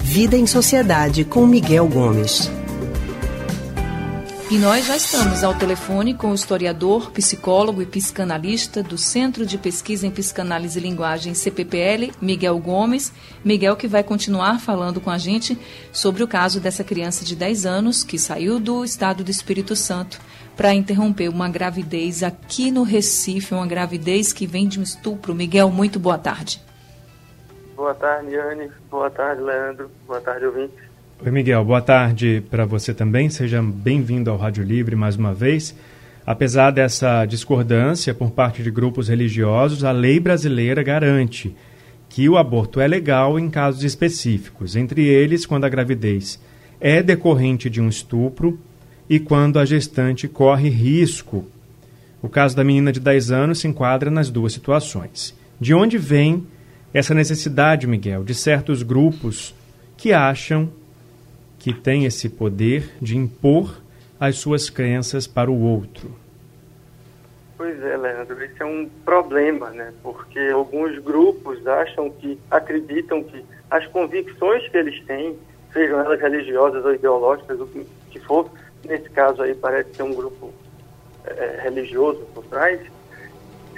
Vida em Sociedade com Miguel Gomes. E nós já estamos ao telefone com o historiador, psicólogo e psicanalista do Centro de Pesquisa em Psicanálise e Linguagem CPPL, Miguel Gomes. Miguel que vai continuar falando com a gente sobre o caso dessa criança de 10 anos que saiu do estado do Espírito Santo para interromper uma gravidez aqui no Recife, uma gravidez que vem de um estupro. Miguel, muito boa tarde. Boa tarde, Anne. Boa tarde, Leandro. Boa tarde, ouvintes. Oi, Miguel. Boa tarde para você também. Seja bem-vindo ao Rádio Livre mais uma vez. Apesar dessa discordância por parte de grupos religiosos, a lei brasileira garante que o aborto é legal em casos específicos, entre eles quando a gravidez é decorrente de um estupro e quando a gestante corre risco. O caso da menina de 10 anos se enquadra nas duas situações. De onde vem essa necessidade, Miguel, de certos grupos que acham que tem esse poder de impor as suas crenças para o outro. Pois é, Leandro, esse é um problema, né? Porque alguns grupos acham que, acreditam que as convicções que eles têm, sejam elas religiosas ou ideológicas, o que for, nesse caso aí parece ser um grupo é, religioso por trás,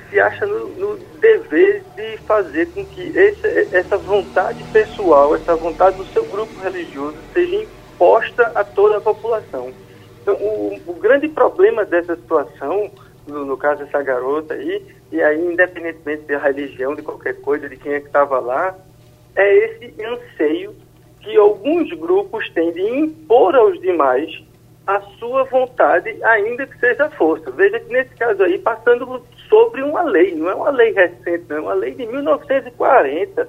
se acha no, no, dever de fazer com que esse, essa vontade pessoal, essa vontade do seu grupo religioso seja imposta a toda a população. Então, o, o grande problema dessa situação, no, no, caso dessa garota aí, e aí independentemente da religião, de qualquer coisa, de quem é que estava lá, é esse anseio que alguns grupos têm de impor aos demais a sua vontade, ainda que seja força. Veja que nesse caso aí, passando sobre uma lei, não é uma lei recente, não é uma lei de 1940,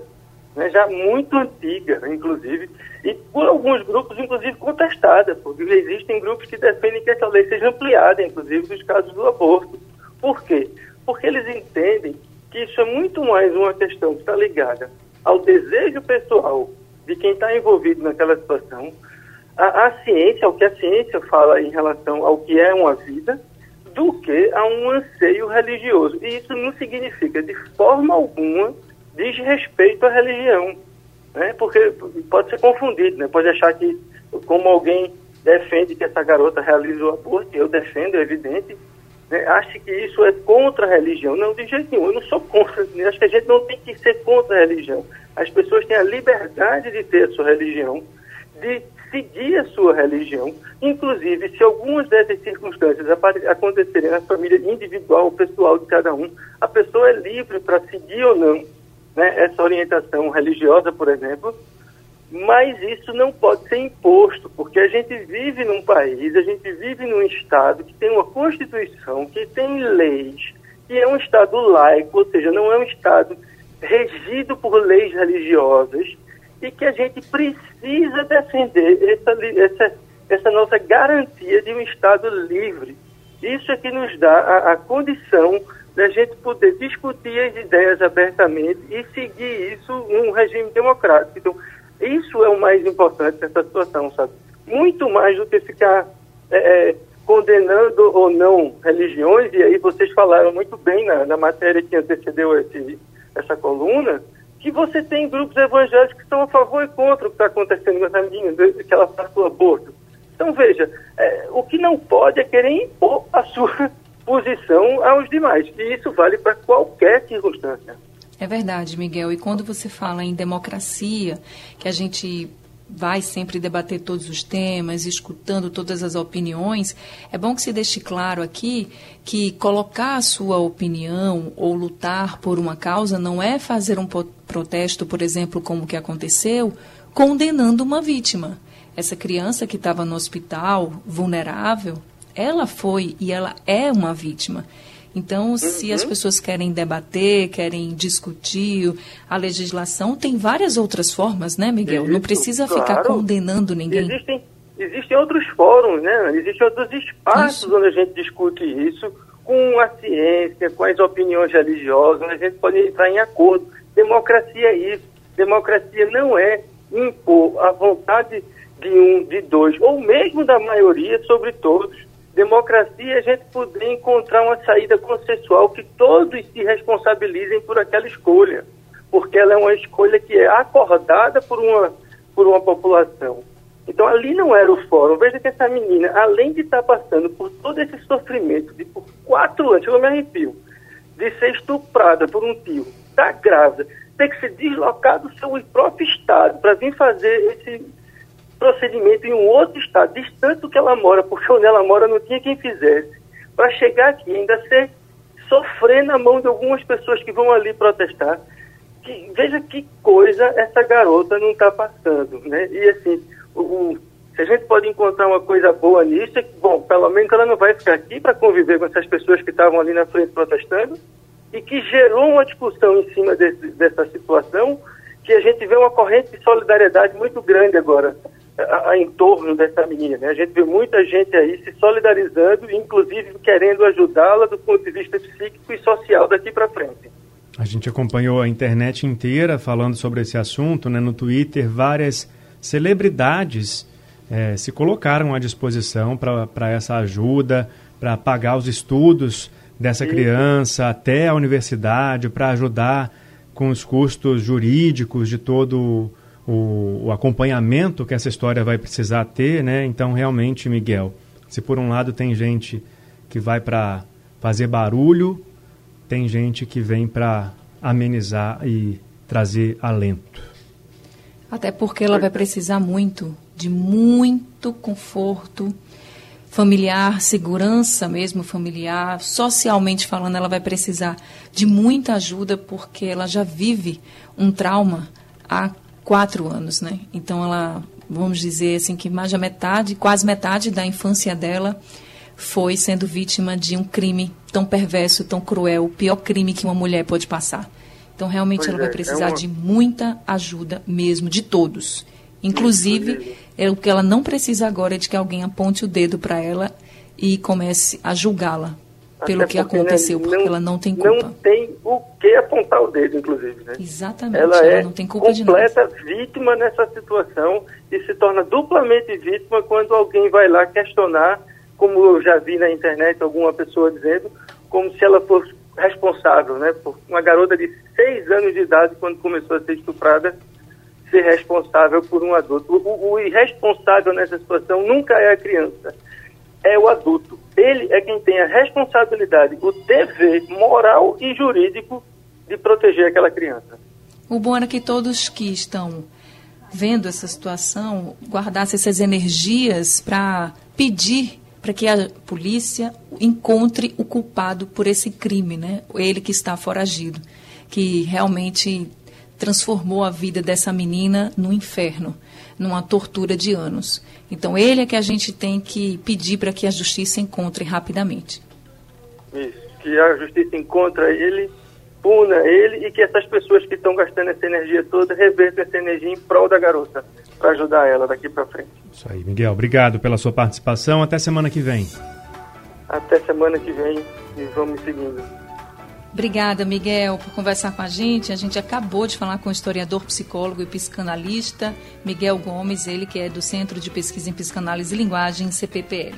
né, já muito antiga, inclusive, e por alguns grupos, inclusive, contestada, porque existem grupos que defendem que essa lei seja ampliada, inclusive, nos casos do aborto. Por quê? Porque eles entendem que isso é muito mais uma questão que está ligada ao desejo pessoal de quem está envolvido naquela situação, a, a ciência, ao que a ciência fala em relação ao que é uma vida, do que a um anseio religioso. E isso não significa, de forma alguma, desrespeito à religião né? porque pode ser confundido, né? pode achar que, como alguém defende que essa garota realiza o aborto, eu defendo, é evidente, né? acha que isso é contra a religião. Não, de jeito nenhum, eu não sou contra, né? acho que a gente não tem que ser contra a religião. As pessoas têm a liberdade de ter a sua religião, de seguir a sua religião, inclusive se algumas dessas circunstâncias acontecerem na família individual, pessoal de cada um, a pessoa é livre para seguir ou não né, essa orientação religiosa, por exemplo, mas isso não pode ser imposto, porque a gente vive num país, a gente vive num Estado que tem uma Constituição, que tem leis, que é um Estado laico, ou seja, não é um Estado regido por leis religiosas, e que a gente precisa defender essa, essa, essa nossa garantia de um Estado livre. Isso é que nos dá a, a condição da gente poder discutir as ideias abertamente e seguir isso num regime democrático. Então, isso é o mais importante nessa situação, sabe? Muito mais do que ficar é, é, condenando ou não religiões, e aí vocês falaram muito bem na, na matéria que antecedeu esse, essa coluna, que você tem grupos evangélicos que estão a favor e contra o que está acontecendo com essa menina, que ela faça o aborto. Então, veja, é, o que não pode é querer impor a sua posição aos demais. E isso vale para qualquer circunstância. É verdade, Miguel. E quando você fala em democracia, que a gente vai sempre debater todos os temas, escutando todas as opiniões, é bom que se deixe claro aqui que colocar a sua opinião ou lutar por uma causa não é fazer um protesto, por exemplo, como que aconteceu, condenando uma vítima. Essa criança que estava no hospital, vulnerável, ela foi e ela é uma vítima. Então, se uhum. as pessoas querem debater, querem discutir a legislação, tem várias outras formas, né, Miguel? Isso, Não precisa claro. ficar condenando ninguém. Existem, existem outros fóruns, né? Existem outros espaços isso. onde a gente discute isso com a ciência, com as opiniões religiosas, onde a gente pode entrar em acordo. Democracia é isso. Democracia não é impor a vontade de um, de dois, ou mesmo da maioria sobre todos Democracia a gente poder encontrar uma saída consensual que todos se responsabilizem por aquela escolha. porque ela é uma escolha que é acordada por uma, por uma população. Então ali não era o fórum. Veja que essa menina, além de estar passando por todo esse sofrimento, de por quatro anos, eu me arrepio, de ser estuprada por um tio, está grávida, ter que se deslocar do seu próprio estado para vir fazer esse procedimento em um outro estado, distante do que ela mora, porque onde ela mora não tinha quem fizesse, para chegar aqui ainda ser sofrer na mão de algumas pessoas que vão ali protestar. Que, veja que coisa essa garota não está passando, né? E assim, o, o, se a gente pode encontrar uma coisa boa nisso, é que, bom, pelo menos ela não vai ficar aqui para conviver com essas pessoas que estavam ali na frente protestando e que gerou uma discussão em cima desse, dessa situação que a gente vê uma corrente de solidariedade muito grande agora a, a, em torno dessa menina. Né? A gente vê muita gente aí se solidarizando, inclusive querendo ajudá-la do ponto de vista psíquico e social daqui para frente. A gente acompanhou a internet inteira falando sobre esse assunto, né? no Twitter várias celebridades é, se colocaram à disposição para essa ajuda, para pagar os estudos dessa criança até a universidade, para ajudar com os custos jurídicos de todo o, o, acompanhamento que essa história vai precisar ter, né? Então, realmente, Miguel, se por um lado tem gente que vai para fazer barulho, tem gente que vem para amenizar e trazer alento. Até porque ela vai precisar muito de muito conforto familiar, segurança mesmo familiar, socialmente falando, ela vai precisar de muita ajuda porque ela já vive um trauma há quatro anos, né? Então ela, vamos dizer assim, que mais da metade, quase metade da infância dela foi sendo vítima de um crime tão perverso, tão cruel, o pior crime que uma mulher pode passar. Então, realmente, pois ela vai é, precisar é uma... de muita ajuda mesmo, de todos. Inclusive, é o que ela não precisa agora é de que alguém aponte o dedo para ela e comece a julgá-la pelo que aconteceu, né, porque não, ela não tem culpa. Não tem o que apontar o dedo, inclusive. Né? Exatamente. Ela, ela é não tem culpa completa vítima nessa situação e se torna duplamente vítima quando alguém vai lá questionar, como eu já vi na internet alguma pessoa dizendo, como se ela fosse responsável, né? Por uma garota de seis anos de idade, quando começou a ser estuprada, ser responsável por um adulto. O, o, irresponsável nessa situação nunca é a criança, é o adulto. Ele é quem tem a responsabilidade, o dever moral e jurídico de proteger aquela criança. O bom era que todos que estão vendo essa situação guardassem essas energias para pedir para que a polícia encontre o culpado por esse crime, né? Ele que está foragido, que realmente transformou a vida dessa menina no inferno, numa tortura de anos. Então ele é que a gente tem que pedir para que a justiça encontre rapidamente. Isso, que a justiça encontre ele, puna ele e que essas pessoas que estão gastando essa energia toda revertam essa energia em prol da garota para ajudar ela daqui para frente. Isso aí, Miguel. Obrigado pela sua participação. Até semana que vem. Até semana que vem e vamos seguindo. Obrigada, Miguel, por conversar com a gente. A gente acabou de falar com o historiador, psicólogo e psicanalista Miguel Gomes, ele que é do Centro de Pesquisa em Psicanálise e Linguagem, CPPL.